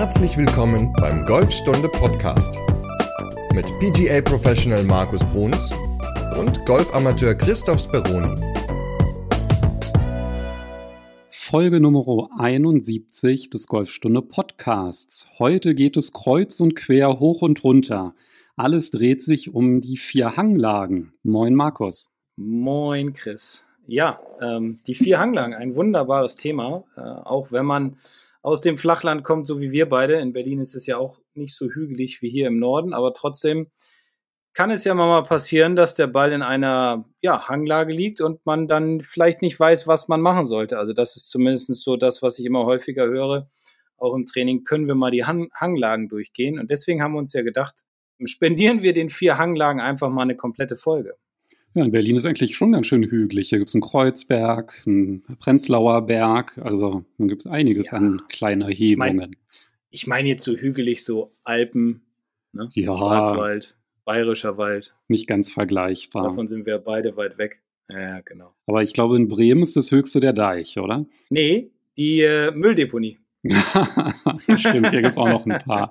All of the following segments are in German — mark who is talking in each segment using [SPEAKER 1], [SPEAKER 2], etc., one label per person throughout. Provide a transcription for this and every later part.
[SPEAKER 1] Herzlich willkommen beim Golfstunde Podcast mit PGA Professional Markus Bruns und Golfamateur Christoph Speroni.
[SPEAKER 2] Folge Nummer 71 des Golfstunde Podcasts. Heute geht es kreuz und quer, hoch und runter. Alles dreht sich um die vier Hanglagen. Moin Markus.
[SPEAKER 3] Moin Chris. Ja, ähm, die vier Hanglagen, ein wunderbares Thema, äh, auch wenn man aus dem Flachland kommt, so wie wir beide. In Berlin ist es ja auch nicht so hügelig wie hier im Norden, aber trotzdem kann es ja mal passieren, dass der Ball in einer ja, Hanglage liegt und man dann vielleicht nicht weiß, was man machen sollte. Also das ist zumindest so das, was ich immer häufiger höre. Auch im Training können wir mal die Hang Hanglagen durchgehen. Und deswegen haben wir uns ja gedacht, spendieren wir den vier Hanglagen einfach mal eine komplette Folge.
[SPEAKER 2] Ja, in Berlin ist eigentlich schon ganz schön hügelig. Hier gibt es einen Kreuzberg, einen Prenzlauer Berg. Also da gibt es einiges ja. an kleinen Erhebungen.
[SPEAKER 3] Ich meine mein jetzt so hügelig, so Alpen, ne? ja. Schwarzwald, Bayerischer Wald.
[SPEAKER 2] Nicht ganz vergleichbar.
[SPEAKER 3] Davon sind wir beide weit weg. Ja, genau.
[SPEAKER 2] Aber ich glaube, in Bremen ist das höchste der Deich, oder?
[SPEAKER 3] Nee, die äh, Mülldeponie.
[SPEAKER 2] Stimmt, hier gibt es auch noch ein paar.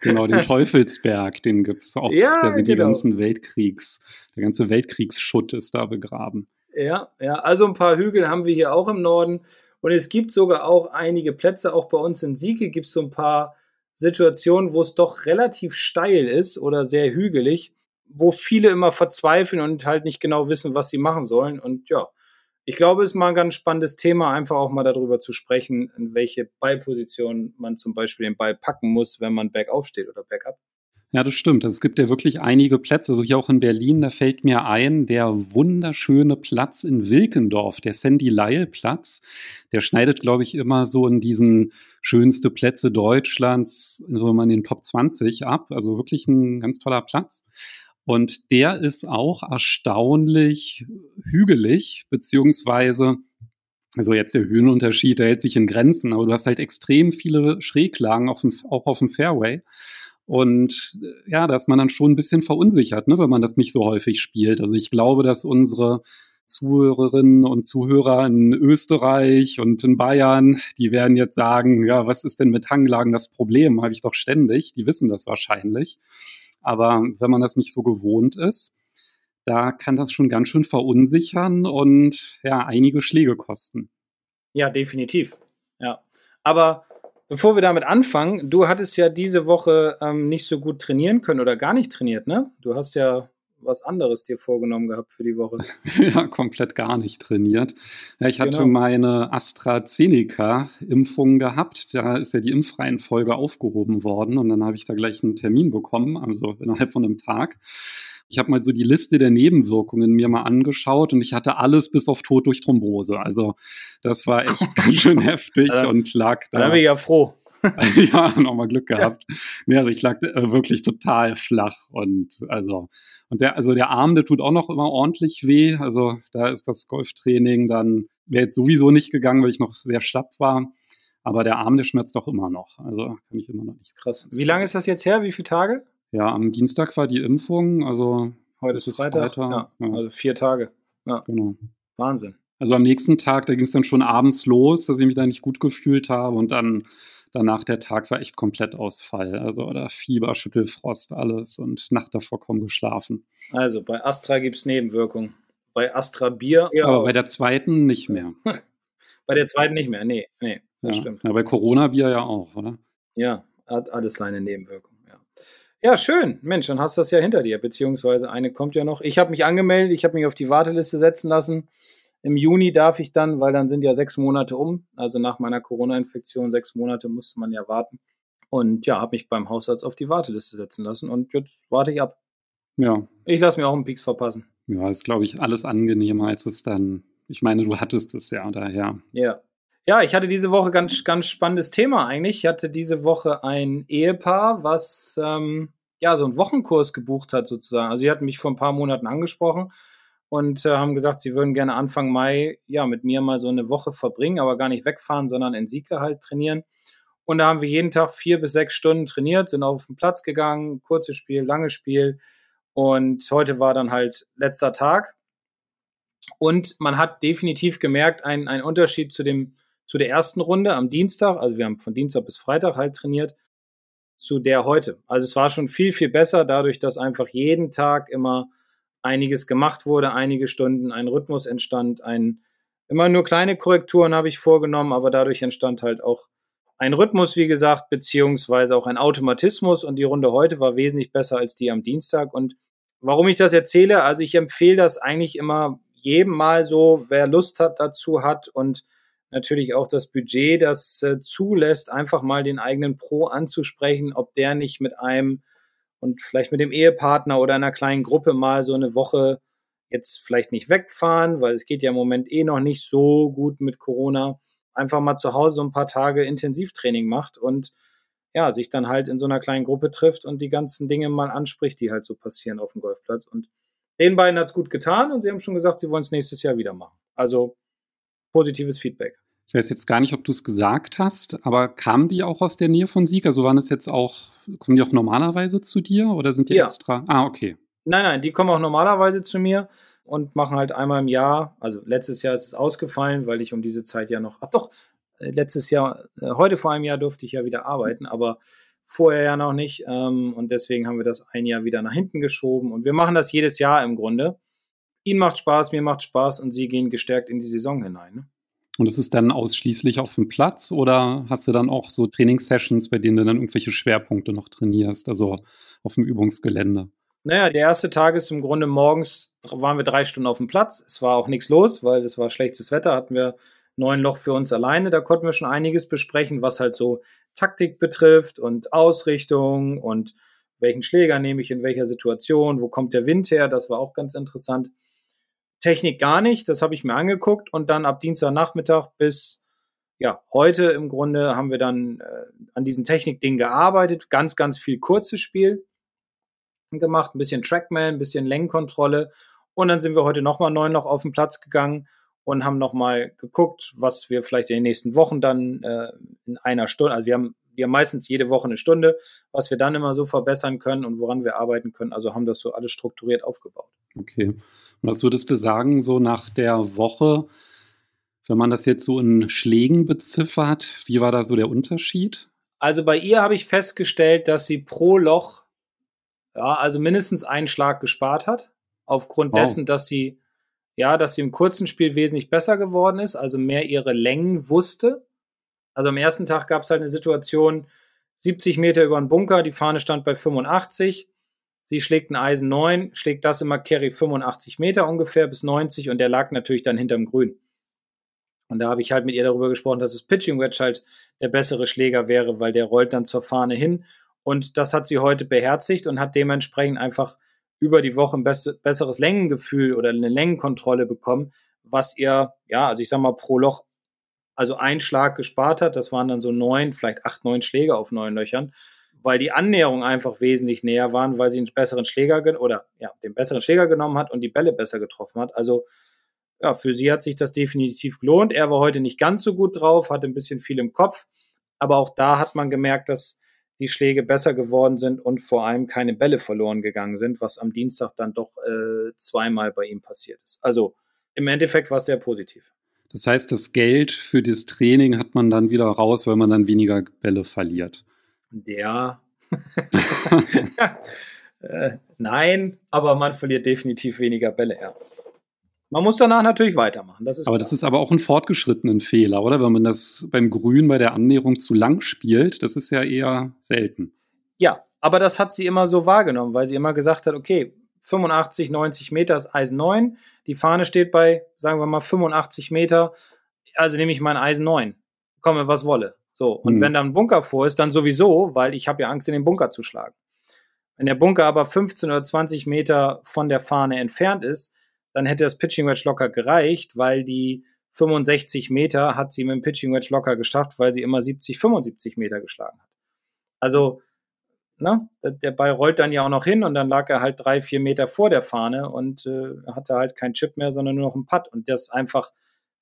[SPEAKER 2] Genau, den Teufelsberg, den gibt es auch.
[SPEAKER 3] Ja,
[SPEAKER 2] da sind
[SPEAKER 3] genau.
[SPEAKER 2] die ganzen Weltkriegs, der ganze Weltkriegsschutt ist da begraben.
[SPEAKER 3] Ja, ja, also ein paar Hügel haben wir hier auch im Norden. Und es gibt sogar auch einige Plätze, auch bei uns in Sieke gibt es so ein paar Situationen, wo es doch relativ steil ist oder sehr hügelig, wo viele immer verzweifeln und halt nicht genau wissen, was sie machen sollen. Und ja, ich glaube, es ist mal ein ganz spannendes Thema, einfach auch mal darüber zu sprechen, in welche Ballposition man zum Beispiel den Ball packen muss, wenn man bergauf steht oder bergab.
[SPEAKER 2] Ja, das stimmt. Also es gibt ja wirklich einige Plätze. Also hier auch in Berlin, da fällt mir ein, der wunderschöne Platz in Wilkendorf, der Sandy Lyle Platz. Der schneidet, glaube ich, immer so in diesen schönste Plätze Deutschlands, so man in den Top 20 ab. Also wirklich ein ganz toller Platz. Und der ist auch erstaunlich hügelig, beziehungsweise, also jetzt der Höhenunterschied, der hält sich in Grenzen, aber du hast halt extrem viele Schräglagen auf dem, auch auf dem Fairway. Und ja, da ist man dann schon ein bisschen verunsichert, ne, wenn man das nicht so häufig spielt. Also ich glaube, dass unsere Zuhörerinnen und Zuhörer in Österreich und in Bayern, die werden jetzt sagen, ja, was ist denn mit Hanglagen das Problem? Habe ich doch ständig. Die wissen das wahrscheinlich. Aber wenn man das nicht so gewohnt ist, da kann das schon ganz schön verunsichern und ja, einige Schläge kosten.
[SPEAKER 3] Ja, definitiv. Ja. Aber bevor wir damit anfangen, du hattest ja diese Woche ähm, nicht so gut trainieren können oder gar nicht trainiert, ne? Du hast ja was anderes dir vorgenommen gehabt für die Woche.
[SPEAKER 2] ja, komplett gar nicht trainiert. Ja, ich hatte genau. meine AstraZeneca-Impfung gehabt. Da ist ja die Impfreihenfolge aufgehoben worden und dann habe ich da gleich einen Termin bekommen, also innerhalb von einem Tag. Ich habe mal so die Liste der Nebenwirkungen mir mal angeschaut und ich hatte alles bis auf Tod durch Thrombose. Also das war echt ganz schön heftig und lag da.
[SPEAKER 3] Da bin ich ja froh.
[SPEAKER 2] ja, nochmal Glück gehabt. Ja. Nee, also ich lag äh, wirklich total flach und also und der also der Arm, der tut auch noch immer ordentlich weh. Also da ist das Golftraining dann wäre jetzt sowieso nicht gegangen, weil ich noch sehr schlapp war. Aber der Arm, der schmerzt doch immer noch. Also kann ich immer noch nichts.
[SPEAKER 3] Krass. Wie lange ist das jetzt her? Wie viele Tage?
[SPEAKER 2] Ja, am Dienstag war die Impfung. Also
[SPEAKER 3] heute ist es Freitag. Freitag. Ja, ja. Also vier Tage. Ja.
[SPEAKER 2] Genau.
[SPEAKER 3] Wahnsinn.
[SPEAKER 2] Also am nächsten Tag, da ging es dann schon abends los, dass ich mich da nicht gut gefühlt habe und dann danach der Tag war echt komplett Ausfall. Also da Fieber, Schüttelfrost, alles und Nacht davor kaum geschlafen.
[SPEAKER 3] Also bei Astra gibt es Nebenwirkungen. Bei Astra Bier.
[SPEAKER 2] Aber auch. bei der zweiten nicht mehr.
[SPEAKER 3] bei der zweiten nicht mehr, nee, nee, das
[SPEAKER 2] ja.
[SPEAKER 3] stimmt.
[SPEAKER 2] Ja, bei Corona Bier ja auch, oder?
[SPEAKER 3] Ja, hat alles seine Nebenwirkungen, ja. Ja, schön. Mensch, dann hast du das ja hinter dir, beziehungsweise eine kommt ja noch. Ich habe mich angemeldet, ich habe mich auf die Warteliste setzen lassen. Im Juni darf ich dann, weil dann sind ja sechs Monate um, also nach meiner Corona-Infektion, sechs Monate musste man ja warten. Und ja, habe mich beim Hausarzt auf die Warteliste setzen lassen und jetzt warte ich ab.
[SPEAKER 2] Ja.
[SPEAKER 3] Ich lasse mir auch einen Peaks verpassen.
[SPEAKER 2] Ja, ist, glaube ich, alles angenehmer, als es dann. Ich meine, du hattest es ja daher.
[SPEAKER 3] Ja. Ja, ich hatte diese Woche ganz, ganz spannendes Thema eigentlich. Ich hatte diese Woche ein Ehepaar, was ähm, ja so einen Wochenkurs gebucht hat sozusagen. Also sie hatten mich vor ein paar Monaten angesprochen und äh, haben gesagt, sie würden gerne Anfang Mai ja mit mir mal so eine Woche verbringen, aber gar nicht wegfahren, sondern in Sieke halt trainieren. Und da haben wir jeden Tag vier bis sechs Stunden trainiert, sind auf den Platz gegangen, kurzes Spiel, langes Spiel. Und heute war dann halt letzter Tag. Und man hat definitiv gemerkt, einen, einen Unterschied zu dem, zu der ersten Runde am Dienstag, also wir haben von Dienstag bis Freitag halt trainiert, zu der heute. Also es war schon viel, viel besser, dadurch, dass einfach jeden Tag immer einiges gemacht wurde, einige Stunden, ein Rhythmus entstand, ein immer nur kleine Korrekturen habe ich vorgenommen, aber dadurch entstand halt auch ein Rhythmus, wie gesagt, beziehungsweise auch ein Automatismus und die Runde heute war wesentlich besser als die am Dienstag. Und warum ich das erzähle, also ich empfehle das eigentlich immer jedem mal so, wer Lust hat dazu hat und natürlich auch das Budget das äh, zulässt, einfach mal den eigenen Pro anzusprechen, ob der nicht mit einem und vielleicht mit dem Ehepartner oder einer kleinen Gruppe mal so eine Woche jetzt vielleicht nicht wegfahren, weil es geht ja im Moment eh noch nicht so gut mit Corona, einfach mal zu Hause so ein paar Tage Intensivtraining macht und ja, sich dann halt in so einer kleinen Gruppe trifft und die ganzen Dinge mal anspricht, die halt so passieren auf dem Golfplatz. Und den beiden hat es gut getan und sie haben schon gesagt, sie wollen es nächstes Jahr wieder machen. Also positives Feedback.
[SPEAKER 2] Ich weiß jetzt gar nicht, ob du es gesagt hast, aber kamen die auch aus der Nähe von Sieg? Also waren es jetzt auch, kommen die auch normalerweise zu dir oder sind die ja. extra? Ah, okay.
[SPEAKER 3] Nein, nein, die kommen auch normalerweise zu mir und machen halt einmal im Jahr, also letztes Jahr ist es ausgefallen, weil ich um diese Zeit ja noch, ach doch, äh, letztes Jahr, äh, heute vor einem Jahr durfte ich ja wieder arbeiten, aber vorher ja noch nicht. Ähm, und deswegen haben wir das ein Jahr wieder nach hinten geschoben. Und wir machen das jedes Jahr im Grunde. Ihnen macht Spaß, mir macht Spaß und Sie gehen gestärkt in die Saison hinein. Ne?
[SPEAKER 2] Und ist es dann ausschließlich auf dem Platz oder hast du dann auch so Trainingssessions, bei denen du dann irgendwelche Schwerpunkte noch trainierst, also auf dem Übungsgelände?
[SPEAKER 3] Naja, der erste Tag ist im Grunde morgens, waren wir drei Stunden auf dem Platz. Es war auch nichts los, weil es war schlechtes Wetter, hatten wir neun Loch für uns alleine. Da konnten wir schon einiges besprechen, was halt so Taktik betrifft und Ausrichtung und welchen Schläger nehme ich in welcher Situation, wo kommt der Wind her, das war auch ganz interessant. Technik gar nicht, das habe ich mir angeguckt und dann ab Dienstagnachmittag bis ja, heute im Grunde haben wir dann äh, an diesen Technikdingen gearbeitet, ganz, ganz viel kurzes Spiel gemacht, ein bisschen Trackman, ein bisschen Längenkontrolle und dann sind wir heute nochmal neun noch auf den Platz gegangen und haben nochmal geguckt, was wir vielleicht in den nächsten Wochen dann äh, in einer Stunde, also wir haben, wir haben meistens jede Woche eine Stunde, was wir dann immer so verbessern können und woran wir arbeiten können. Also haben das so alles strukturiert aufgebaut.
[SPEAKER 2] Okay. Und was würdest du sagen, so nach der Woche, wenn man das jetzt so in Schlägen beziffert, wie war da so der Unterschied?
[SPEAKER 3] Also bei ihr habe ich festgestellt, dass sie pro Loch, ja, also mindestens einen Schlag gespart hat, aufgrund wow. dessen, dass sie, ja, dass sie im kurzen Spiel wesentlich besser geworden ist, also mehr ihre Längen wusste. Also am ersten Tag gab es halt eine Situation, 70 Meter über den Bunker, die Fahne stand bei 85. Sie schlägt ein Eisen 9, schlägt das immer Carry 85 Meter ungefähr bis 90 und der lag natürlich dann hinterm Grün. Und da habe ich halt mit ihr darüber gesprochen, dass das Pitching Wedge halt der bessere Schläger wäre, weil der rollt dann zur Fahne hin. Und das hat sie heute beherzigt und hat dementsprechend einfach über die Woche ein besseres Längengefühl oder eine Längenkontrolle bekommen, was ihr, ja, also ich sag mal, pro Loch, also ein Schlag gespart hat. Das waren dann so neun, vielleicht acht, neun Schläge auf neun Löchern weil die Annäherung einfach wesentlich näher waren, weil sie einen besseren Schläger oder ja, den besseren Schläger genommen hat und die Bälle besser getroffen hat. Also ja, für sie hat sich das definitiv gelohnt. Er war heute nicht ganz so gut drauf, hatte ein bisschen viel im Kopf, aber auch da hat man gemerkt, dass die Schläge besser geworden sind und vor allem keine Bälle verloren gegangen sind, was am Dienstag dann doch äh, zweimal bei ihm passiert ist. Also im Endeffekt war es sehr positiv.
[SPEAKER 2] Das heißt, das Geld für das Training hat man dann wieder raus, weil man dann weniger Bälle verliert.
[SPEAKER 3] Ja. äh, nein, aber man verliert definitiv weniger Bälle, ja. Man muss danach natürlich weitermachen. Das ist
[SPEAKER 2] aber
[SPEAKER 3] klar.
[SPEAKER 2] das ist aber auch ein fortgeschrittenen Fehler, oder? Wenn man das beim Grün bei der Annäherung zu lang spielt, das ist ja eher selten.
[SPEAKER 3] Ja, aber das hat sie immer so wahrgenommen, weil sie immer gesagt hat, okay, 85, 90 Meter ist Eisen 9, die Fahne steht bei, sagen wir mal, 85 Meter, also nehme ich mein Eisen 9, komme was wolle. So, und mhm. wenn da ein Bunker vor ist, dann sowieso, weil ich habe ja Angst, in den Bunker zu schlagen. Wenn der Bunker aber 15 oder 20 Meter von der Fahne entfernt ist, dann hätte das Pitching Wedge locker gereicht, weil die 65 Meter hat sie mit dem Pitching Wedge locker geschafft, weil sie immer 70, 75 Meter geschlagen hat. Also, ne, der Ball rollt dann ja auch noch hin und dann lag er halt drei, vier Meter vor der Fahne und äh, hatte halt kein Chip mehr, sondern nur noch einen Putt. Und das einfach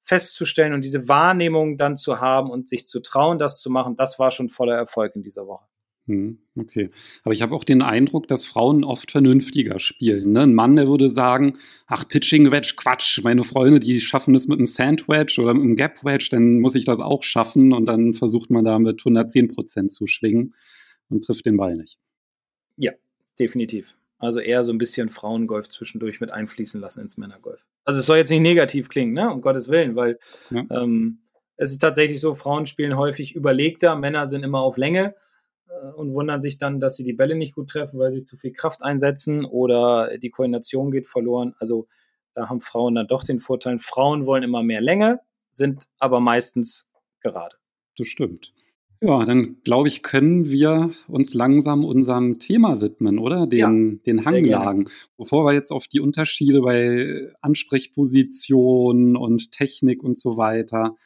[SPEAKER 3] festzustellen und diese Wahrnehmung dann zu haben und sich zu trauen, das zu machen, das war schon voller Erfolg in dieser Woche.
[SPEAKER 2] Hm, okay. Aber ich habe auch den Eindruck, dass Frauen oft vernünftiger spielen. Ne? Ein Mann, der würde sagen, ach, Pitching Wedge, Quatsch, meine Freunde, die schaffen es mit einem Sand Wedge oder mit einem Gap Wedge, dann muss ich das auch schaffen und dann versucht man da mit 110 Prozent zu schwingen und trifft den Ball nicht.
[SPEAKER 3] Ja, definitiv. Also eher so ein bisschen Frauengolf zwischendurch mit einfließen lassen ins Männergolf. Also es soll jetzt nicht negativ klingen, ne? um Gottes Willen, weil ja. ähm, es ist tatsächlich so, Frauen spielen häufig überlegter, Männer sind immer auf Länge äh, und wundern sich dann, dass sie die Bälle nicht gut treffen, weil sie zu viel Kraft einsetzen oder die Koordination geht verloren. Also da haben Frauen dann doch den Vorteil. Frauen wollen immer mehr Länge, sind aber meistens gerade.
[SPEAKER 2] Das stimmt. Ja, dann glaube ich, können wir uns langsam unserem Thema widmen, oder? Den, ja, den Hanglagen. Bevor wir jetzt auf die Unterschiede bei Ansprechpositionen und Technik und so weiter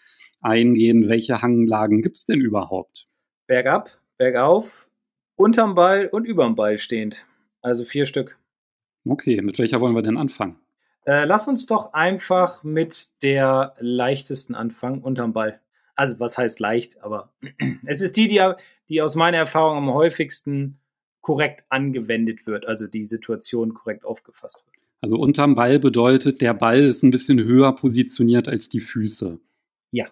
[SPEAKER 2] eingehen, welche Hanglagen gibt es denn überhaupt?
[SPEAKER 3] Bergab, bergauf, unterm Ball und überm Ball stehend. Also vier Stück.
[SPEAKER 2] Okay, mit welcher wollen wir denn anfangen?
[SPEAKER 3] Äh, lass uns doch einfach mit der leichtesten anfangen, unterm Ball. Also was heißt leicht, aber es ist die, die, die aus meiner Erfahrung am häufigsten korrekt angewendet wird, also die Situation korrekt aufgefasst wird.
[SPEAKER 2] Also unterm Ball bedeutet, der Ball ist ein bisschen höher positioniert als die Füße.
[SPEAKER 3] Ja,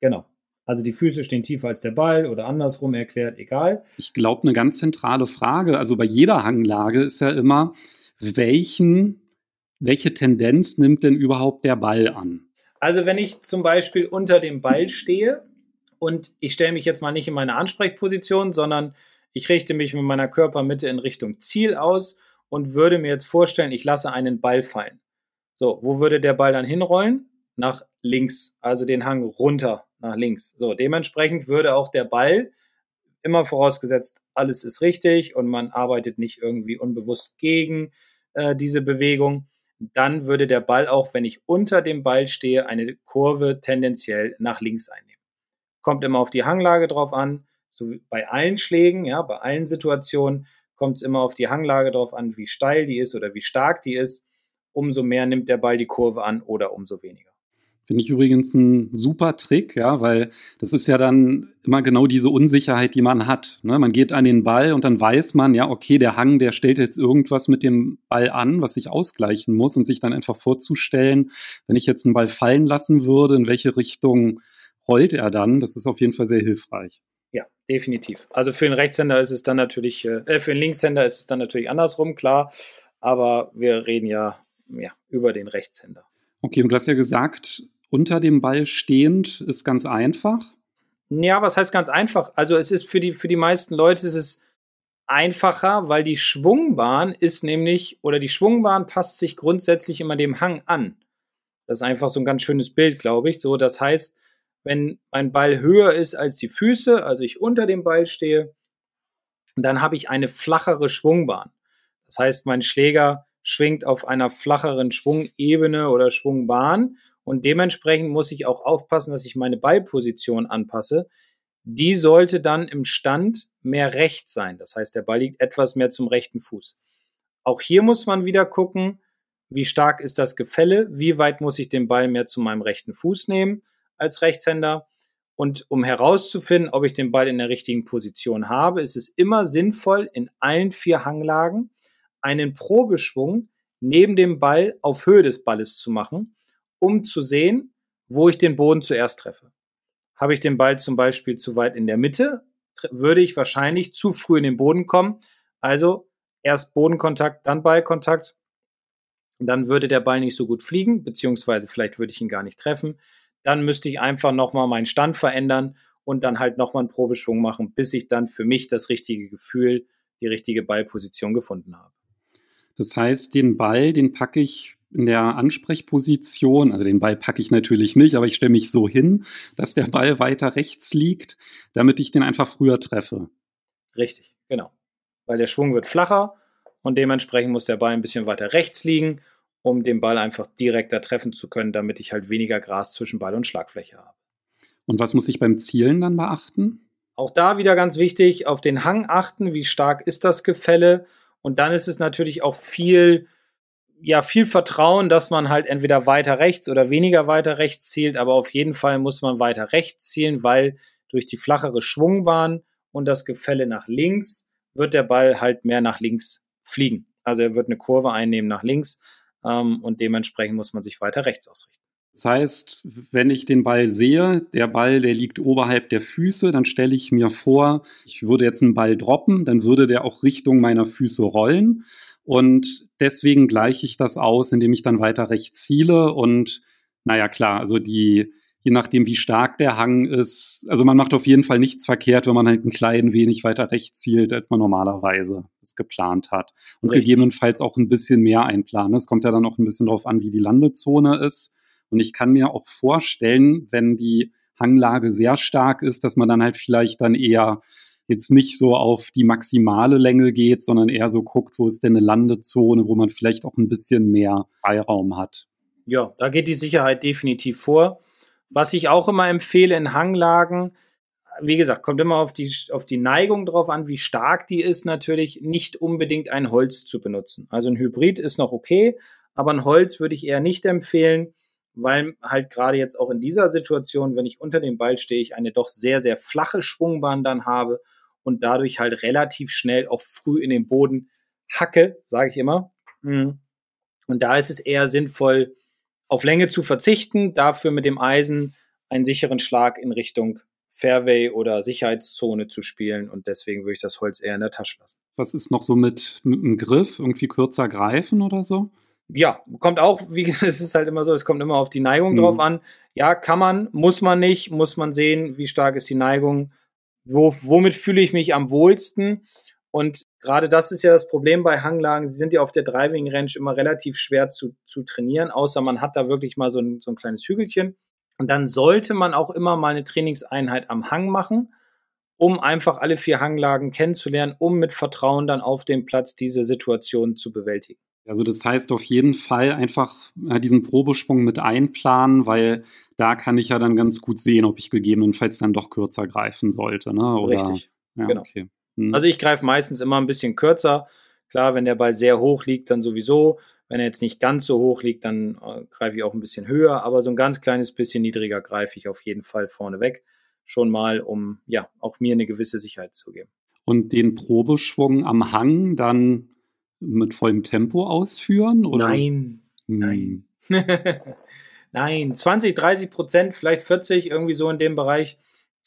[SPEAKER 3] genau. Also die Füße stehen tiefer als der Ball oder andersrum erklärt, egal.
[SPEAKER 2] Ich glaube, eine ganz zentrale Frage, also bei jeder Hanglage ist ja immer, welchen, welche Tendenz nimmt denn überhaupt der Ball an?
[SPEAKER 3] Also wenn ich zum Beispiel unter dem Ball stehe und ich stelle mich jetzt mal nicht in meine Ansprechposition, sondern ich richte mich mit meiner Körpermitte in Richtung Ziel aus und würde mir jetzt vorstellen, ich lasse einen Ball fallen. So, wo würde der Ball dann hinrollen? Nach links, also den Hang runter nach links. So, dementsprechend würde auch der Ball, immer vorausgesetzt, alles ist richtig und man arbeitet nicht irgendwie unbewusst gegen äh, diese Bewegung, dann würde der Ball auch, wenn ich unter dem Ball stehe, eine Kurve tendenziell nach links einnehmen. Kommt immer auf die Hanglage drauf an, so bei allen Schlägen, ja, bei allen Situationen kommt es immer auf die Hanglage drauf an, wie steil die ist oder wie stark die ist. Umso mehr nimmt der Ball die Kurve an oder umso weniger.
[SPEAKER 2] Finde ich übrigens ein super Trick, ja, weil das ist ja dann immer genau diese Unsicherheit, die man hat. Ne? Man geht an den Ball und dann weiß man, ja, okay, der Hang, der stellt jetzt irgendwas mit dem Ball an, was sich ausgleichen muss und sich dann einfach vorzustellen, wenn ich jetzt einen Ball fallen lassen würde, in welche Richtung rollt er dann, das ist auf jeden Fall sehr hilfreich.
[SPEAKER 3] Ja, definitiv. Also für den Rechtshänder ist es dann natürlich, äh, für den Linkshänder ist es dann natürlich andersrum, klar. Aber wir reden ja, ja über den Rechtshänder.
[SPEAKER 2] Okay, und du hast ja gesagt, unter dem Ball stehend ist ganz einfach.
[SPEAKER 3] Ja, was heißt ganz einfach? Also es ist für die, für die meisten Leute ist es einfacher, weil die Schwungbahn ist nämlich, oder die Schwungbahn passt sich grundsätzlich immer dem Hang an. Das ist einfach so ein ganz schönes Bild, glaube ich. So, das heißt, wenn mein Ball höher ist als die Füße, also ich unter dem Ball stehe, dann habe ich eine flachere Schwungbahn. Das heißt, mein Schläger schwingt auf einer flacheren Schwungebene oder Schwungbahn und dementsprechend muss ich auch aufpassen, dass ich meine Ballposition anpasse. Die sollte dann im Stand mehr rechts sein. Das heißt, der Ball liegt etwas mehr zum rechten Fuß. Auch hier muss man wieder gucken, wie stark ist das Gefälle, wie weit muss ich den Ball mehr zu meinem rechten Fuß nehmen als Rechtshänder. Und um herauszufinden, ob ich den Ball in der richtigen Position habe, ist es immer sinnvoll, in allen vier Hanglagen einen Probeschwung neben dem Ball auf Höhe des Balles zu machen um zu sehen, wo ich den Boden zuerst treffe. Habe ich den Ball zum Beispiel zu weit in der Mitte, würde ich wahrscheinlich zu früh in den Boden kommen. Also erst Bodenkontakt, dann Ballkontakt. Dann würde der Ball nicht so gut fliegen, beziehungsweise vielleicht würde ich ihn gar nicht treffen. Dann müsste ich einfach nochmal meinen Stand verändern und dann halt nochmal einen Probeschwung machen, bis ich dann für mich das richtige Gefühl, die richtige Ballposition gefunden habe.
[SPEAKER 2] Das heißt, den Ball, den packe ich in der Ansprechposition, also den Ball packe ich natürlich nicht, aber ich stelle mich so hin, dass der Ball weiter rechts liegt, damit ich den einfach früher treffe.
[SPEAKER 3] Richtig, genau. Weil der Schwung wird flacher und dementsprechend muss der Ball ein bisschen weiter rechts liegen, um den Ball einfach direkter treffen zu können, damit ich halt weniger Gras zwischen Ball und Schlagfläche habe.
[SPEAKER 2] Und was muss ich beim Zielen dann beachten?
[SPEAKER 3] Auch da wieder ganz wichtig, auf den Hang achten, wie stark ist das Gefälle. Und dann ist es natürlich auch viel ja viel Vertrauen, dass man halt entweder weiter rechts oder weniger weiter rechts zielt, aber auf jeden Fall muss man weiter rechts zielen, weil durch die flachere Schwungbahn und das Gefälle nach links, wird der Ball halt mehr nach links fliegen. Also er wird eine Kurve einnehmen nach links ähm, und dementsprechend muss man sich weiter rechts ausrichten.
[SPEAKER 2] Das heißt, wenn ich den Ball sehe, der Ball, der liegt oberhalb der Füße, dann stelle ich mir vor, ich würde jetzt einen Ball droppen, dann würde der auch Richtung meiner Füße rollen. Und deswegen gleiche ich das aus, indem ich dann weiter rechts ziele. Und naja, klar, also die, je nachdem, wie stark der Hang ist, also man macht auf jeden Fall nichts verkehrt, wenn man halt ein klein wenig weiter rechts zielt, als man normalerweise es geplant hat. Und Richtig. gegebenenfalls auch ein bisschen mehr einplanen. Es kommt ja dann auch ein bisschen darauf an, wie die Landezone ist. Und ich kann mir auch vorstellen, wenn die Hanglage sehr stark ist, dass man dann halt vielleicht dann eher jetzt nicht so auf die maximale Länge geht, sondern eher so guckt, wo ist denn eine Landezone, wo man vielleicht auch ein bisschen mehr Freiraum hat.
[SPEAKER 3] Ja, da geht die Sicherheit definitiv vor. Was ich auch immer empfehle in Hanglagen, wie gesagt, kommt immer auf die, auf die Neigung drauf an, wie stark die ist, natürlich nicht unbedingt ein Holz zu benutzen. Also ein Hybrid ist noch okay, aber ein Holz würde ich eher nicht empfehlen, weil halt gerade jetzt auch in dieser Situation, wenn ich unter dem Ball stehe, ich eine doch sehr, sehr flache Schwungbahn dann habe und dadurch halt relativ schnell auch früh in den Boden hacke, sage ich immer. Mhm. Und da ist es eher sinnvoll, auf Länge zu verzichten, dafür mit dem Eisen einen sicheren Schlag in Richtung Fairway oder Sicherheitszone zu spielen und deswegen würde ich das Holz eher in der Tasche lassen.
[SPEAKER 2] Was ist noch so mit, mit dem Griff? Irgendwie kürzer greifen oder so?
[SPEAKER 3] ja, kommt auch, wie gesagt, es ist halt immer so, es kommt immer auf die Neigung mhm. drauf an. Ja, kann man, muss man nicht, muss man sehen, wie stark ist die Neigung, wo, womit fühle ich mich am wohlsten. Und gerade das ist ja das Problem bei Hanglagen. Sie sind ja auf der Driving Range immer relativ schwer zu, zu trainieren, außer man hat da wirklich mal so ein, so ein kleines Hügelchen. Und dann sollte man auch immer mal eine Trainingseinheit am Hang machen, um einfach alle vier Hanglagen kennenzulernen, um mit Vertrauen dann auf dem Platz diese Situation zu bewältigen.
[SPEAKER 2] Also das heißt auf jeden Fall einfach äh, diesen Probesprung mit einplanen, weil da kann ich ja dann ganz gut sehen, ob ich gegebenenfalls dann doch kürzer greifen sollte. Ne?
[SPEAKER 3] Oder, Richtig, ja, genau. Okay. Hm. Also ich greife meistens immer ein bisschen kürzer. Klar, wenn der Ball sehr hoch liegt, dann sowieso. Wenn er jetzt nicht ganz so hoch liegt, dann äh, greife ich auch ein bisschen höher. Aber so ein ganz kleines bisschen niedriger greife ich auf jeden Fall vorne weg. Schon mal, um ja auch mir eine gewisse Sicherheit zu geben.
[SPEAKER 2] Und den Probeschwung am Hang dann mit vollem Tempo ausführen? Oder?
[SPEAKER 3] Nein, hm. nein. nein, 20, 30 Prozent, vielleicht 40, irgendwie so in dem Bereich.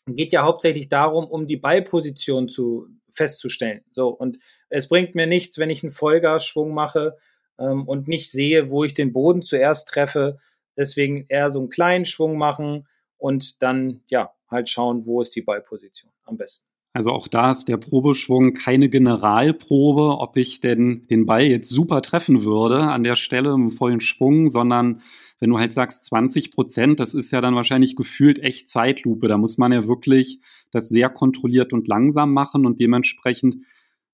[SPEAKER 3] Geht ja hauptsächlich darum, um die Ballposition zu festzustellen. So, und es bringt mir nichts, wenn ich einen Vollgasschwung mache ähm, und nicht sehe, wo ich den Boden zuerst treffe. Deswegen eher so einen kleinen Schwung machen und dann, ja, halt schauen, wo ist die Ballposition am besten.
[SPEAKER 2] Also auch da ist der Probeschwung keine Generalprobe, ob ich denn den Ball jetzt super treffen würde an der Stelle im vollen Schwung, sondern wenn du halt sagst 20 Prozent, das ist ja dann wahrscheinlich gefühlt echt Zeitlupe. Da muss man ja wirklich das sehr kontrolliert und langsam machen und dementsprechend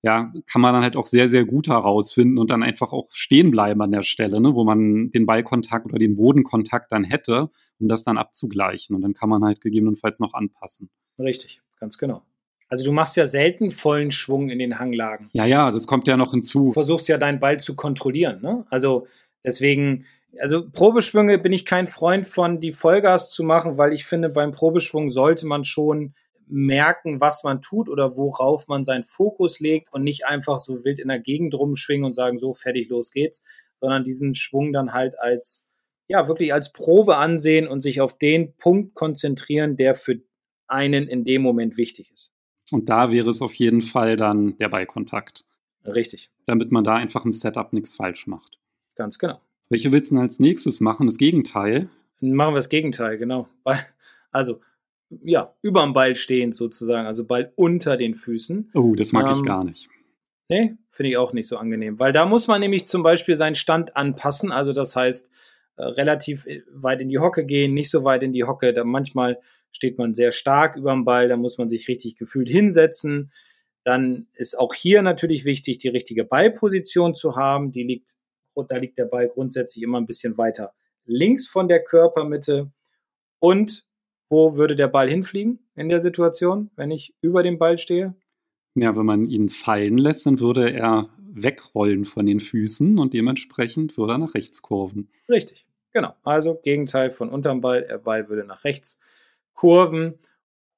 [SPEAKER 2] ja, kann man dann halt auch sehr, sehr gut herausfinden und dann einfach auch stehen bleiben an der Stelle, ne, wo man den Ballkontakt oder den Bodenkontakt dann hätte, um das dann abzugleichen. Und dann kann man halt gegebenenfalls noch anpassen.
[SPEAKER 3] Richtig, ganz genau. Also du machst ja selten vollen Schwung in den Hanglagen.
[SPEAKER 2] Ja, ja, das kommt ja noch hinzu.
[SPEAKER 3] Du versuchst ja deinen Ball zu kontrollieren. Ne? Also deswegen, also Probeschwünge bin ich kein Freund von, die Vollgas zu machen, weil ich finde, beim Probeschwung sollte man schon merken, was man tut oder worauf man seinen Fokus legt und nicht einfach so wild in der Gegend rumschwingen und sagen, so fertig, los geht's, sondern diesen Schwung dann halt als, ja, wirklich als Probe ansehen und sich auf den Punkt konzentrieren, der für einen in dem Moment wichtig ist.
[SPEAKER 2] Und da wäre es auf jeden Fall dann der Ballkontakt.
[SPEAKER 3] Richtig.
[SPEAKER 2] Damit man da einfach im Setup nichts falsch macht.
[SPEAKER 3] Ganz genau.
[SPEAKER 2] Welche willst du denn als nächstes machen? Das Gegenteil?
[SPEAKER 3] Machen wir das Gegenteil, genau. Also, ja, über dem Ball stehend sozusagen, also Ball unter den Füßen.
[SPEAKER 2] Oh, das mag ähm, ich gar nicht.
[SPEAKER 3] Nee, finde ich auch nicht so angenehm. Weil da muss man nämlich zum Beispiel seinen Stand anpassen. Also, das heißt, äh, relativ äh, weit in die Hocke gehen, nicht so weit in die Hocke. Da manchmal steht man sehr stark über dem Ball, da muss man sich richtig gefühlt hinsetzen. Dann ist auch hier natürlich wichtig, die richtige Ballposition zu haben. Die liegt, da liegt der Ball grundsätzlich immer ein bisschen weiter links von der Körpermitte. Und wo würde der Ball hinfliegen in der Situation, wenn ich über dem Ball stehe?
[SPEAKER 2] Ja, wenn man ihn fallen lässt, dann würde er wegrollen von den Füßen und dementsprechend würde er nach rechts kurven.
[SPEAKER 3] Richtig, genau. Also Gegenteil von unterm Ball, der Ball würde nach rechts kurven.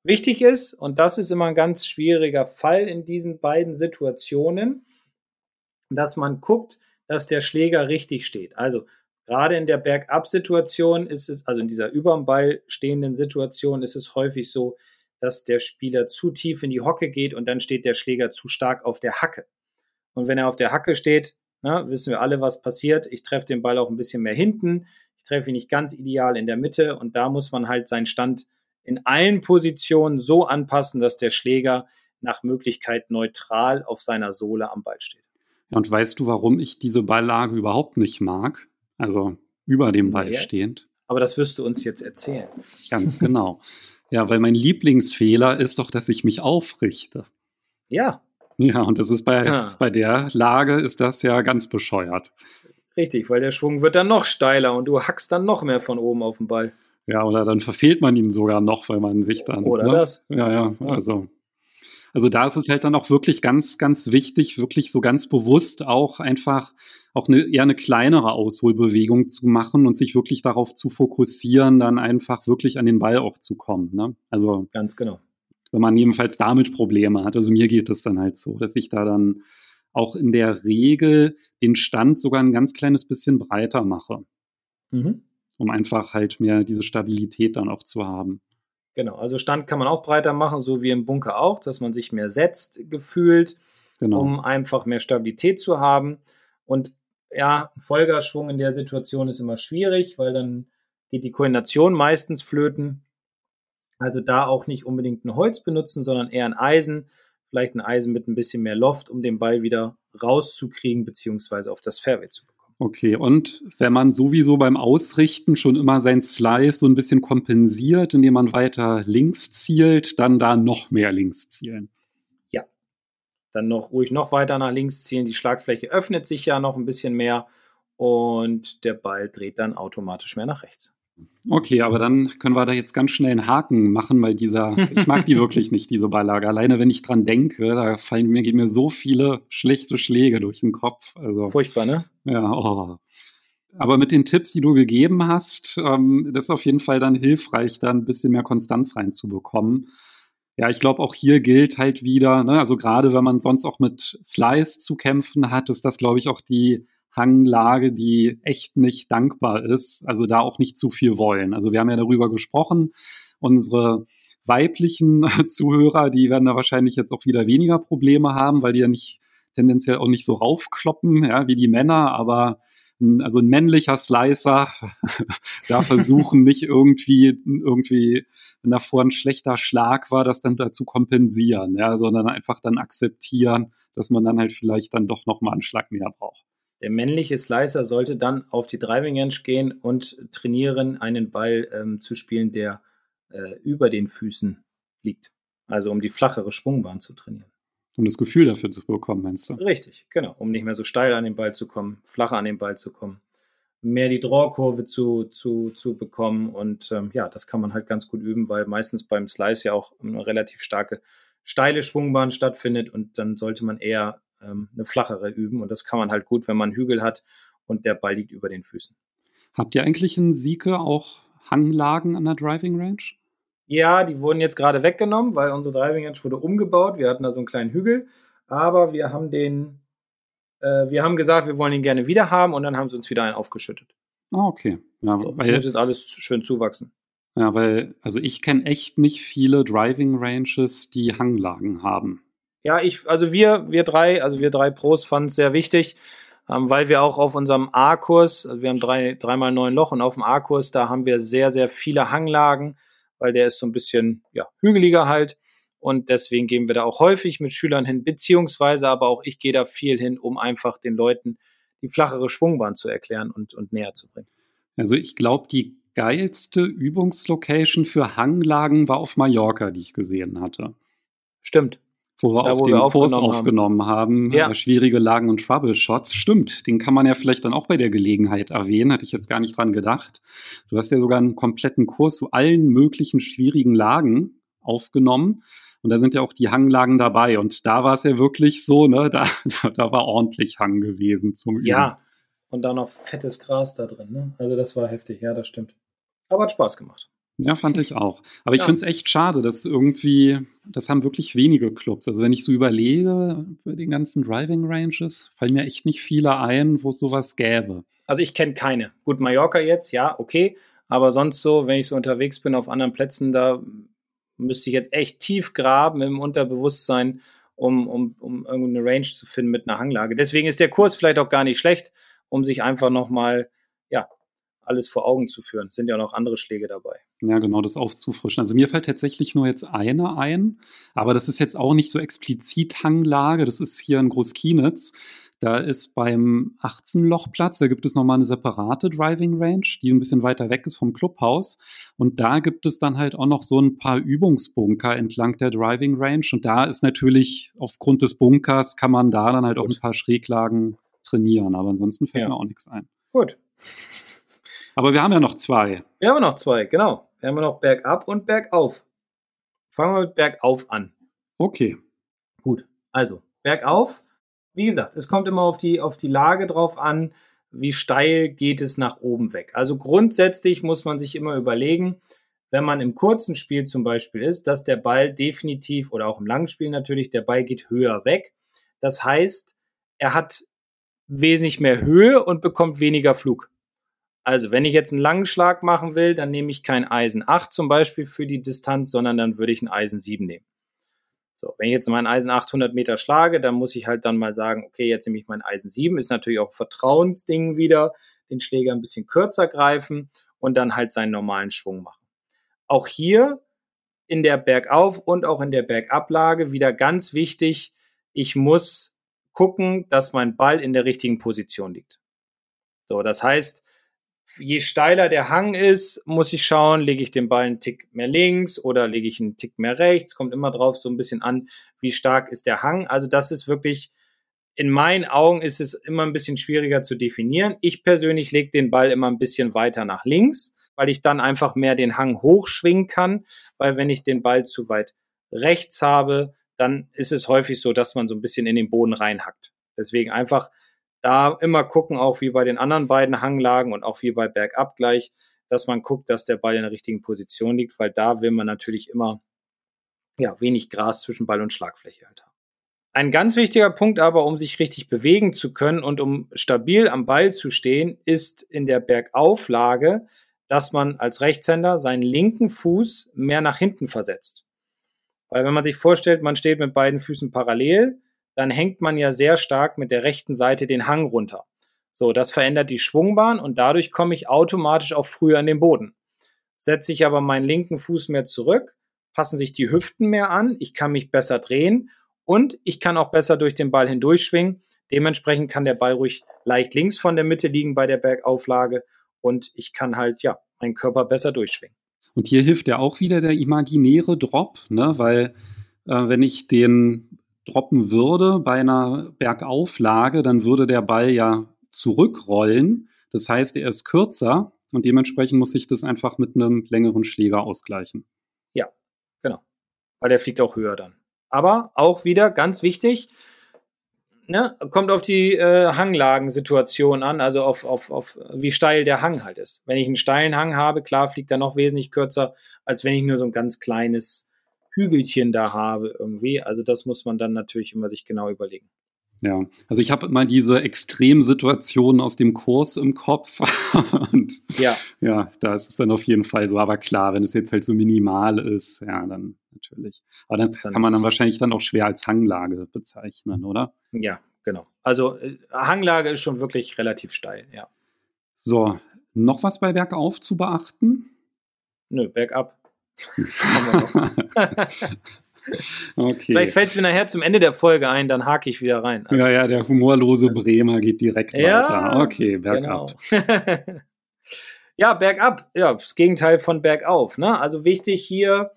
[SPEAKER 3] Wichtig ist, und das ist immer ein ganz schwieriger Fall in diesen beiden Situationen, dass man guckt, dass der Schläger richtig steht. Also gerade in der Bergab-Situation ist es, also in dieser überm Ball stehenden Situation ist es häufig so, dass der Spieler zu tief in die Hocke geht und dann steht der Schläger zu stark auf der Hacke. Und wenn er auf der Hacke steht, na, wissen wir alle, was passiert. Ich treffe den Ball auch ein bisschen mehr hinten. Ich treffe ihn nicht ganz ideal in der Mitte und da muss man halt seinen Stand in allen Positionen so anpassen, dass der Schläger nach Möglichkeit neutral auf seiner Sohle am Ball steht.
[SPEAKER 2] Ja, und weißt du, warum ich diese Balllage überhaupt nicht mag? Also über dem Ball nee, stehend.
[SPEAKER 3] Aber das wirst du uns jetzt erzählen.
[SPEAKER 2] Ganz genau. Ja, weil mein Lieblingsfehler ist doch, dass ich mich aufrichte.
[SPEAKER 3] Ja.
[SPEAKER 2] Ja, und das ist bei, ja. bei der Lage ist das ja ganz bescheuert.
[SPEAKER 3] Richtig, weil der Schwung wird dann noch steiler und du hackst dann noch mehr von oben auf den Ball.
[SPEAKER 2] Ja, oder dann verfehlt man ihn sogar noch, weil man sich dann.
[SPEAKER 3] Oder ne? das.
[SPEAKER 2] Ja, ja, also. Also da ist es halt dann auch wirklich ganz, ganz wichtig, wirklich so ganz bewusst auch einfach auch eine, eher eine kleinere Ausholbewegung zu machen und sich wirklich darauf zu fokussieren, dann einfach wirklich an den Ball auch zu kommen. Ne? Also
[SPEAKER 3] ganz genau.
[SPEAKER 2] Wenn man jedenfalls damit Probleme hat. Also mir geht es dann halt so, dass ich da dann auch in der Regel den Stand sogar ein ganz kleines bisschen breiter mache. Mhm. Um einfach halt mehr diese Stabilität dann auch zu haben.
[SPEAKER 3] Genau, also Stand kann man auch breiter machen, so wie im Bunker auch, dass man sich mehr setzt gefühlt, genau. um einfach mehr Stabilität zu haben. Und ja, Folgerschwung in der Situation ist immer schwierig, weil dann geht die Koordination meistens flöten. Also da auch nicht unbedingt ein Holz benutzen, sondern eher ein Eisen, vielleicht ein Eisen mit ein bisschen mehr Loft, um den Ball wieder rauszukriegen, beziehungsweise auf das Fairway zu bekommen.
[SPEAKER 2] Okay, und wenn man sowieso beim Ausrichten schon immer sein Slice so ein bisschen kompensiert, indem man weiter links zielt, dann da noch mehr links zielen.
[SPEAKER 3] Ja, dann noch ruhig noch weiter nach links zielen. Die Schlagfläche öffnet sich ja noch ein bisschen mehr und der Ball dreht dann automatisch mehr nach rechts.
[SPEAKER 2] Okay, aber dann können wir da jetzt ganz schnell einen Haken machen, weil dieser, ich mag die wirklich nicht, diese Beilage. Alleine wenn ich dran denke, da fallen mir, gehen mir so viele schlechte Schläge durch den Kopf. Also,
[SPEAKER 3] Furchtbar, ne?
[SPEAKER 2] Ja, oh. Aber mit den Tipps, die du gegeben hast, ähm, das ist auf jeden Fall dann hilfreich, da ein bisschen mehr Konstanz reinzubekommen. Ja, ich glaube, auch hier gilt halt wieder, ne, also gerade wenn man sonst auch mit Slice zu kämpfen hat, ist das, glaube ich, auch die Hanglage, die echt nicht dankbar ist. Also da auch nicht zu viel wollen. Also wir haben ja darüber gesprochen. Unsere weiblichen Zuhörer, die werden da wahrscheinlich jetzt auch wieder weniger Probleme haben, weil die ja nicht tendenziell auch nicht so raufkloppen, ja, wie die Männer, aber also ein männlicher Slicer da versuchen nicht irgendwie irgendwie wenn davor ein schlechter Schlag war, das dann dazu kompensieren, ja, sondern einfach dann akzeptieren, dass man dann halt vielleicht dann doch noch mal einen Schlag mehr braucht.
[SPEAKER 3] Der männliche Slicer sollte dann auf die Driving Range gehen und trainieren, einen Ball ähm, zu spielen, der äh, über den Füßen liegt. Also um die flachere Schwungbahn zu trainieren.
[SPEAKER 2] Um das Gefühl dafür zu bekommen, meinst du?
[SPEAKER 3] Richtig, genau. Um nicht mehr so steil an den Ball zu kommen, flacher an den Ball zu kommen, mehr die Drawkurve zu, zu, zu bekommen. Und ähm, ja, das kann man halt ganz gut üben, weil meistens beim Slice ja auch eine relativ starke steile Schwungbahn stattfindet und dann sollte man eher ähm, eine flachere üben. Und das kann man halt gut, wenn man Hügel hat und der Ball liegt über den Füßen.
[SPEAKER 2] Habt ihr eigentlich in Sieke auch Hanglagen an der Driving Range?
[SPEAKER 3] Ja, die wurden jetzt gerade weggenommen, weil unsere Driving Range wurde umgebaut. Wir hatten da so einen kleinen Hügel, aber wir haben den, äh, wir haben gesagt, wir wollen ihn gerne wieder haben und dann haben sie uns wieder einen aufgeschüttet.
[SPEAKER 2] Ah, okay.
[SPEAKER 3] Ja, so, weil, muss jetzt alles schön zuwachsen.
[SPEAKER 2] Ja, weil, also ich kenne echt nicht viele Driving Ranges, die Hanglagen haben.
[SPEAKER 3] Ja, ich, also wir, wir drei, also wir drei Pros fanden es sehr wichtig, ähm, weil wir auch auf unserem A-Kurs, also wir haben drei, dreimal neun Loch und auf dem A-Kurs, da haben wir sehr, sehr viele Hanglagen, weil der ist so ein bisschen, ja, hügeliger halt. Und deswegen gehen wir da auch häufig mit Schülern hin, beziehungsweise aber auch ich gehe da viel hin, um einfach den Leuten die flachere Schwungbahn zu erklären und, und näher zu bringen.
[SPEAKER 2] Also ich glaube, die geilste Übungslocation für Hanglagen war auf Mallorca, die ich gesehen hatte.
[SPEAKER 3] Stimmt
[SPEAKER 2] wo wir ja, auch wo den wir Kurs aufgenommen haben, haben ja. Äh, schwierige Lagen und Troubleshots. Stimmt, den kann man ja vielleicht dann auch bei der Gelegenheit erwähnen, hatte ich jetzt gar nicht dran gedacht. Du hast ja sogar einen kompletten Kurs zu allen möglichen schwierigen Lagen aufgenommen. Und da sind ja auch die Hanglagen dabei. Und da war es ja wirklich so, ne, da, da war ordentlich Hang gewesen zum
[SPEAKER 3] Üben. Ja, und da noch fettes Gras da drin. Ne? Also das war heftig, ja, das stimmt. Aber hat Spaß gemacht.
[SPEAKER 2] Ja, fand ich auch. Aber ich ja. finde es echt schade, dass irgendwie, das haben wirklich wenige Clubs. Also wenn ich so überlege, bei den ganzen Driving Ranges, fallen mir echt nicht viele ein, wo es sowas gäbe.
[SPEAKER 3] Also ich kenne keine. Gut, Mallorca jetzt, ja, okay. Aber sonst so, wenn ich so unterwegs bin auf anderen Plätzen, da müsste ich jetzt echt tief graben im Unterbewusstsein, um, um, um irgendeine Range zu finden mit einer Hanglage. Deswegen ist der Kurs vielleicht auch gar nicht schlecht, um sich einfach nochmal, alles vor Augen zu führen. Es sind ja noch andere Schläge dabei.
[SPEAKER 2] Ja, genau, das aufzufrischen. Also mir fällt tatsächlich nur jetzt eine ein, aber das ist jetzt auch nicht so explizit Hanglage. Das ist hier in Großkienitz. Da ist beim 18-Loch-Platz, da gibt es nochmal eine separate Driving Range, die ein bisschen weiter weg ist vom Clubhaus. Und da gibt es dann halt auch noch so ein paar Übungsbunker entlang der Driving Range. Und da ist natürlich aufgrund des Bunkers kann man da dann halt Gut. auch ein paar Schräglagen trainieren. Aber ansonsten fällt ja. mir auch nichts ein.
[SPEAKER 3] Gut.
[SPEAKER 2] Aber wir haben ja noch zwei.
[SPEAKER 3] Wir haben noch zwei, genau. Wir haben noch bergab und bergauf. Fangen wir mit bergauf an.
[SPEAKER 2] Okay.
[SPEAKER 3] Gut. Also, bergauf wie gesagt, es kommt immer auf die, auf die Lage drauf an, wie steil geht es nach oben weg. Also grundsätzlich muss man sich immer überlegen, wenn man im kurzen Spiel zum Beispiel ist, dass der Ball definitiv oder auch im langen Spiel natürlich, der Ball geht höher weg. Das heißt, er hat wesentlich mehr Höhe und bekommt weniger Flug. Also, wenn ich jetzt einen langen Schlag machen will, dann nehme ich kein Eisen 8 zum Beispiel für die Distanz, sondern dann würde ich ein Eisen 7 nehmen. So, wenn ich jetzt mein Eisen 800 Meter schlage, dann muss ich halt dann mal sagen, okay, jetzt nehme ich mein Eisen 7, ist natürlich auch Vertrauensding wieder, den Schläger ein bisschen kürzer greifen und dann halt seinen normalen Schwung machen. Auch hier in der Bergauf- und auch in der Bergablage wieder ganz wichtig, ich muss gucken, dass mein Ball in der richtigen Position liegt. So, das heißt, je steiler der Hang ist, muss ich schauen, lege ich den Ball einen Tick mehr links oder lege ich einen Tick mehr rechts. Kommt immer drauf so ein bisschen an, wie stark ist der Hang. Also das ist wirklich, in meinen Augen ist es immer ein bisschen schwieriger zu definieren. Ich persönlich lege den Ball immer ein bisschen weiter nach links, weil ich dann einfach mehr den Hang hochschwingen kann, weil wenn ich den Ball zu weit rechts habe, dann ist es häufig so, dass man so ein bisschen in den Boden reinhackt. Deswegen einfach da immer gucken, auch wie bei den anderen beiden Hanglagen und auch wie bei Bergab gleich, dass man guckt, dass der Ball in der richtigen Position liegt, weil da will man natürlich immer ja, wenig Gras zwischen Ball und Schlagfläche halt haben. Ein ganz wichtiger Punkt aber, um sich richtig bewegen zu können und um stabil am Ball zu stehen, ist in der Bergauflage, dass man als Rechtshänder seinen linken Fuß mehr nach hinten versetzt. Weil wenn man sich vorstellt, man steht mit beiden Füßen parallel, dann hängt man ja sehr stark mit der rechten Seite den Hang runter. So, das verändert die Schwungbahn und dadurch komme ich automatisch auch früher an den Boden. Setze ich aber meinen linken Fuß mehr zurück, passen sich die Hüften mehr an, ich kann mich besser drehen und ich kann auch besser durch den Ball hindurchschwingen. Dementsprechend kann der Ball ruhig leicht links von der Mitte liegen bei der Bergauflage und ich kann halt, ja, meinen Körper besser durchschwingen.
[SPEAKER 2] Und hier hilft ja auch wieder der imaginäre Drop, ne? weil äh, wenn ich den droppen würde bei einer Bergauflage, dann würde der Ball ja zurückrollen. Das heißt, er ist kürzer und dementsprechend muss ich das einfach mit einem längeren Schläger ausgleichen.
[SPEAKER 3] Ja, genau. Weil der fliegt auch höher dann. Aber auch wieder ganz wichtig, ne, kommt auf die äh, Hanglagensituation an, also auf, auf, auf wie steil der Hang halt ist. Wenn ich einen steilen Hang habe, klar fliegt er noch wesentlich kürzer, als wenn ich nur so ein ganz kleines Hügelchen da habe irgendwie. Also das muss man dann natürlich immer sich genau überlegen.
[SPEAKER 2] Ja, also ich habe immer diese Extremsituationen aus dem Kurs im Kopf. und ja. ja, da ist es dann auf jeden Fall so. Aber klar, wenn es jetzt halt so minimal ist, ja, dann natürlich. Aber das dann kann man dann wahrscheinlich dann auch schwer als Hanglage bezeichnen, oder?
[SPEAKER 3] Ja, genau. Also äh, Hanglage ist schon wirklich relativ steil, ja.
[SPEAKER 2] So, noch was bei Bergauf zu beachten?
[SPEAKER 3] Nö, bergab. okay. Vielleicht fällt es mir nachher zum Ende der Folge ein, dann hake ich wieder rein.
[SPEAKER 2] Also, ja, ja, der humorlose Bremer geht direkt ja, weiter. Okay, bergab.
[SPEAKER 3] Genau. ja, bergab. Ja, das Gegenteil von bergauf. Ne? Also wichtig hier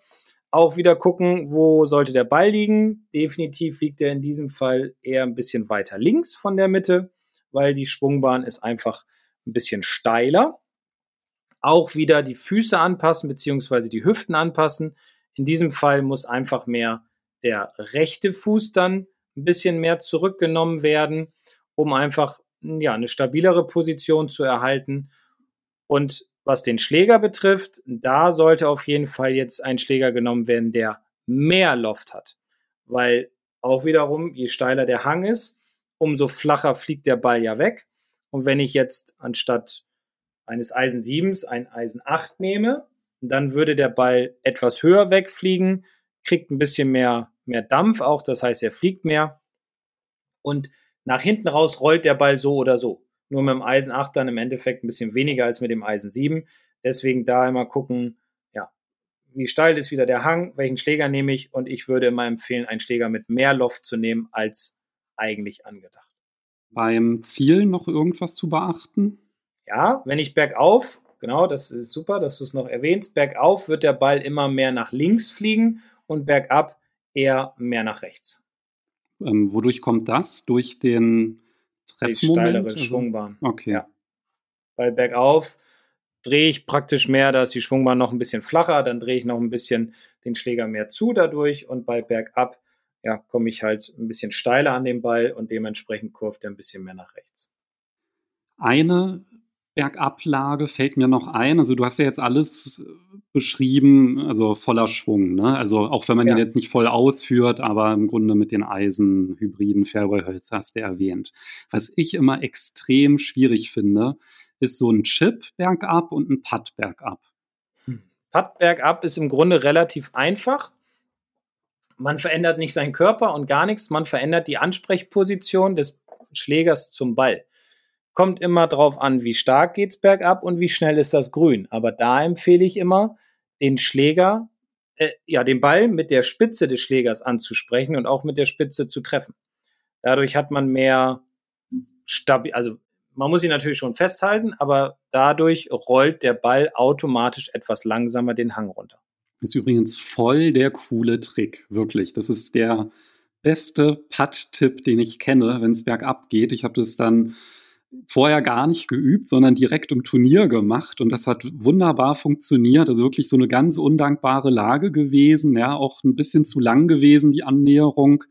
[SPEAKER 3] auch wieder gucken, wo sollte der Ball liegen. Definitiv liegt er in diesem Fall eher ein bisschen weiter links von der Mitte, weil die Schwungbahn ist einfach ein bisschen steiler auch wieder die Füße anpassen beziehungsweise die Hüften anpassen. In diesem Fall muss einfach mehr der rechte Fuß dann ein bisschen mehr zurückgenommen werden, um einfach ja, eine stabilere Position zu erhalten. Und was den Schläger betrifft, da sollte auf jeden Fall jetzt ein Schläger genommen werden, der mehr Loft hat. Weil auch wiederum, je steiler der Hang ist, umso flacher fliegt der Ball ja weg. Und wenn ich jetzt anstatt eines Eisen 7 ein Eisen 8 nehme, dann würde der Ball etwas höher wegfliegen, kriegt ein bisschen mehr, mehr Dampf auch, das heißt, er fliegt mehr. Und nach hinten raus rollt der Ball so oder so. Nur mit dem Eisen 8 dann im Endeffekt ein bisschen weniger als mit dem Eisen 7. Deswegen da immer gucken, ja, wie steil ist wieder der Hang, welchen Schläger nehme ich und ich würde immer empfehlen, einen Schläger mit mehr Loft zu nehmen als eigentlich angedacht.
[SPEAKER 2] Beim Zielen noch irgendwas zu beachten?
[SPEAKER 3] Ja, wenn ich bergauf, genau, das ist super, dass du es noch erwähnst, bergauf wird der Ball immer mehr nach links fliegen und bergab eher mehr nach rechts.
[SPEAKER 2] Ähm, wodurch kommt das? Durch den
[SPEAKER 3] Treffmoment? Die steilere also? Schwungbahn.
[SPEAKER 2] Okay. Ja.
[SPEAKER 3] Weil bergauf drehe ich praktisch mehr, da ist die Schwungbahn noch ein bisschen flacher, dann drehe ich noch ein bisschen den Schläger mehr zu dadurch und bei bergab ja, komme ich halt ein bisschen steiler an den Ball und dementsprechend kurft er ein bisschen mehr nach rechts.
[SPEAKER 2] Eine Bergablage fällt mir noch ein. Also du hast ja jetzt alles beschrieben, also voller Schwung. Ne? Also auch wenn man ja. den jetzt nicht voll ausführt, aber im Grunde mit den Eisen, Hybriden, Fairway-Hölzer hast du erwähnt. Was ich immer extrem schwierig finde, ist so ein Chip bergab und ein Putt bergab.
[SPEAKER 3] Hm. Putt bergab ist im Grunde relativ einfach. Man verändert nicht seinen Körper und gar nichts. Man verändert die Ansprechposition des Schlägers zum Ball. Kommt immer drauf an, wie stark geht's bergab und wie schnell ist das Grün. Aber da empfehle ich immer, den Schläger, äh, ja, den Ball mit der Spitze des Schlägers anzusprechen und auch mit der Spitze zu treffen. Dadurch hat man mehr stabil, also man muss ihn natürlich schon festhalten, aber dadurch rollt der Ball automatisch etwas langsamer den Hang runter.
[SPEAKER 2] Ist übrigens voll der coole Trick, wirklich. Das ist der beste Putt-Tipp, den ich kenne, wenn es bergab geht. Ich habe das dann vorher gar nicht geübt, sondern direkt im Turnier gemacht und das hat wunderbar funktioniert. Also wirklich so eine ganz undankbare Lage gewesen, ja, auch ein bisschen zu lang gewesen, die Annäherung.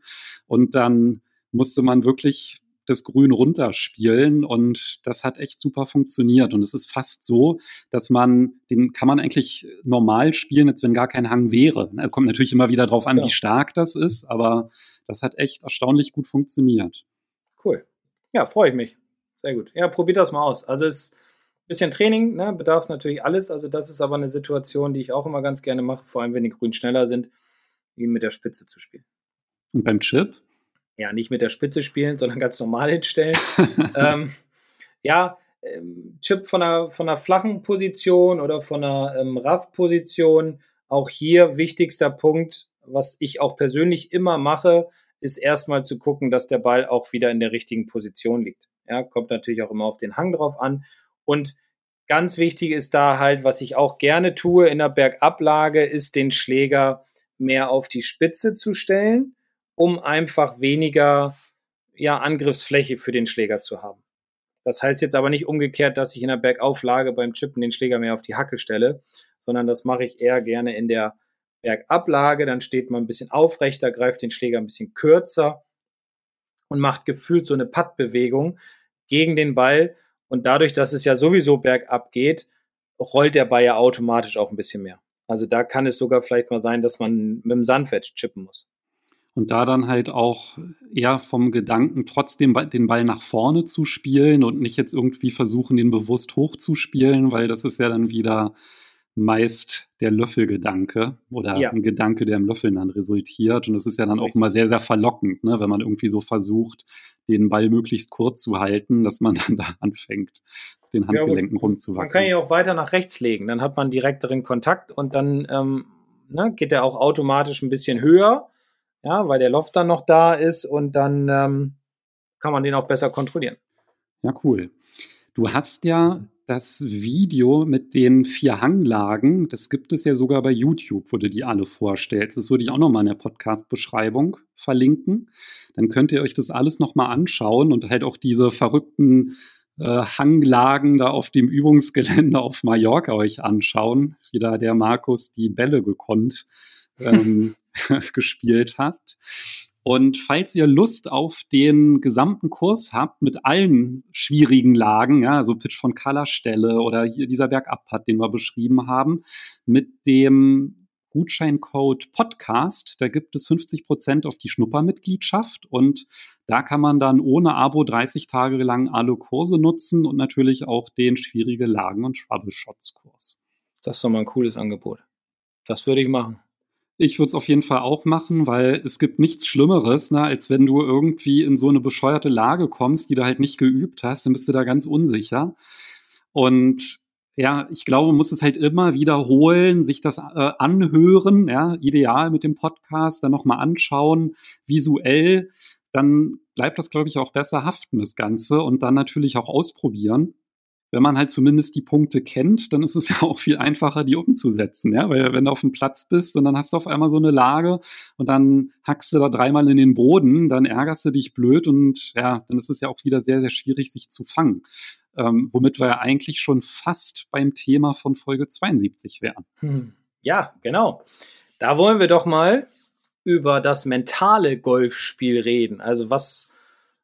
[SPEAKER 2] Und dann musste man wirklich das Grün runterspielen und das hat echt super funktioniert. Und es ist fast so, dass man, den kann man eigentlich normal spielen, als wenn gar kein Hang wäre. Kommt natürlich immer wieder drauf an, ja. wie stark das ist, aber das hat echt erstaunlich gut funktioniert.
[SPEAKER 3] Cool. Ja, freue ich mich. Sehr gut. Ja, probiert das mal aus. Also es ist ein bisschen Training, ne, bedarf natürlich alles. Also das ist aber eine Situation, die ich auch immer ganz gerne mache, vor allem wenn die Grün schneller sind, wie mit der Spitze zu spielen.
[SPEAKER 2] Und beim Chip?
[SPEAKER 3] Ja, nicht mit der Spitze spielen, sondern ganz normal hinstellen. ähm, ja, ähm, Chip von einer, von einer flachen Position oder von einer ähm, Raff-Position. Auch hier wichtigster Punkt, was ich auch persönlich immer mache, ist erstmal zu gucken, dass der Ball auch wieder in der richtigen Position liegt. Ja, kommt natürlich auch immer auf den Hang drauf an. Und ganz wichtig ist da halt, was ich auch gerne tue in der Bergablage, ist den Schläger mehr auf die Spitze zu stellen, um einfach weniger ja, Angriffsfläche für den Schläger zu haben. Das heißt jetzt aber nicht umgekehrt, dass ich in der Bergauflage beim Chippen den Schläger mehr auf die Hacke stelle, sondern das mache ich eher gerne in der Bergablage. Dann steht man ein bisschen aufrechter, greift den Schläger ein bisschen kürzer und macht gefühlt so eine Puttbewegung gegen den Ball. Und dadurch, dass es ja sowieso bergab geht, rollt der Ball ja automatisch auch ein bisschen mehr. Also da kann es sogar vielleicht mal sein, dass man mit dem Sandwedge chippen muss.
[SPEAKER 2] Und da dann halt auch eher vom Gedanken, trotzdem den Ball nach vorne zu spielen und nicht jetzt irgendwie versuchen, den bewusst hochzuspielen, weil das ist ja dann wieder meist der Löffelgedanke oder ja. ein Gedanke, der im Löffeln dann resultiert. Und das ist ja dann auch immer sehr, sehr verlockend, ne? wenn man irgendwie so versucht, den Ball möglichst kurz zu halten, dass man dann da anfängt, den Handgelenken ja, rumzuwackeln.
[SPEAKER 3] Man kann ja auch weiter nach rechts legen, dann hat man direkteren Kontakt und dann ähm, ne, geht er auch automatisch ein bisschen höher, ja, weil der Loft dann noch da ist und dann ähm, kann man den auch besser kontrollieren.
[SPEAKER 2] Ja, cool. Du hast ja das Video mit den vier Hanglagen, das gibt es ja sogar bei YouTube, wo du die alle vorstellst. Das würde ich auch nochmal in der Podcast-Beschreibung verlinken. Dann könnt ihr euch das alles nochmal anschauen und halt auch diese verrückten äh, Hanglagen da auf dem Übungsgelände auf Mallorca euch anschauen, wie da der Markus die Bälle gekonnt ähm, gespielt hat. Und falls ihr Lust auf den gesamten Kurs habt mit allen schwierigen Lagen, ja, also Pitch von Colorstelle oder hier dieser Bergabpad, den wir beschrieben haben, mit dem Gutscheincode Podcast, da gibt es 50 Prozent auf die Schnuppermitgliedschaft und da kann man dann ohne Abo 30 Tage lang alle Kurse nutzen und natürlich auch den schwierige Lagen- und Troubleshots-Kurs.
[SPEAKER 3] Das ist doch mal ein cooles Angebot. Das würde ich machen.
[SPEAKER 2] Ich würde es auf jeden Fall auch machen, weil es gibt nichts Schlimmeres, ne, als wenn du irgendwie in so eine bescheuerte Lage kommst, die du halt nicht geübt hast, dann bist du da ganz unsicher. Und ja, ich glaube, man muss es halt immer wiederholen, sich das äh, anhören, ja, ideal mit dem Podcast, dann nochmal anschauen, visuell, dann bleibt das, glaube ich, auch besser haften, das Ganze, und dann natürlich auch ausprobieren wenn man halt zumindest die Punkte kennt, dann ist es ja auch viel einfacher, die umzusetzen, ja, weil wenn du auf dem Platz bist und dann hast du auf einmal so eine Lage und dann hackst du da dreimal in den Boden, dann ärgerst du dich blöd und ja, dann ist es ja auch wieder sehr, sehr schwierig, sich zu fangen. Ähm, womit wir ja eigentlich schon fast beim Thema von Folge 72 wären.
[SPEAKER 3] Hm. Ja, genau. Da wollen wir doch mal über das mentale Golfspiel reden. Also was,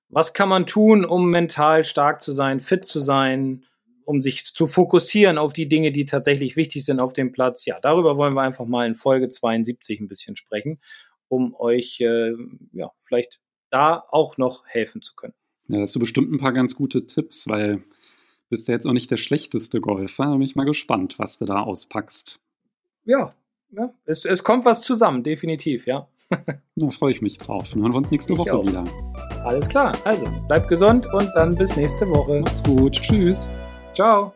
[SPEAKER 3] was kann man tun, um mental stark zu sein, fit zu sein, um sich zu fokussieren auf die Dinge, die tatsächlich wichtig sind auf dem Platz. Ja, darüber wollen wir einfach mal in Folge 72 ein bisschen sprechen, um euch äh, ja, vielleicht da auch noch helfen zu können.
[SPEAKER 2] Ja, hast du bestimmt ein paar ganz gute Tipps, weil bist ja jetzt auch nicht der schlechteste Golfer. Da bin ich mal gespannt, was du da auspackst.
[SPEAKER 3] Ja, ja es, es kommt was zusammen, definitiv, ja.
[SPEAKER 2] da freue ich mich drauf. Dann hören wir uns nächste ich Woche auch. wieder.
[SPEAKER 3] Alles klar. Also, bleibt gesund und dann bis nächste Woche.
[SPEAKER 2] Macht's gut. Tschüss.
[SPEAKER 3] Ciao.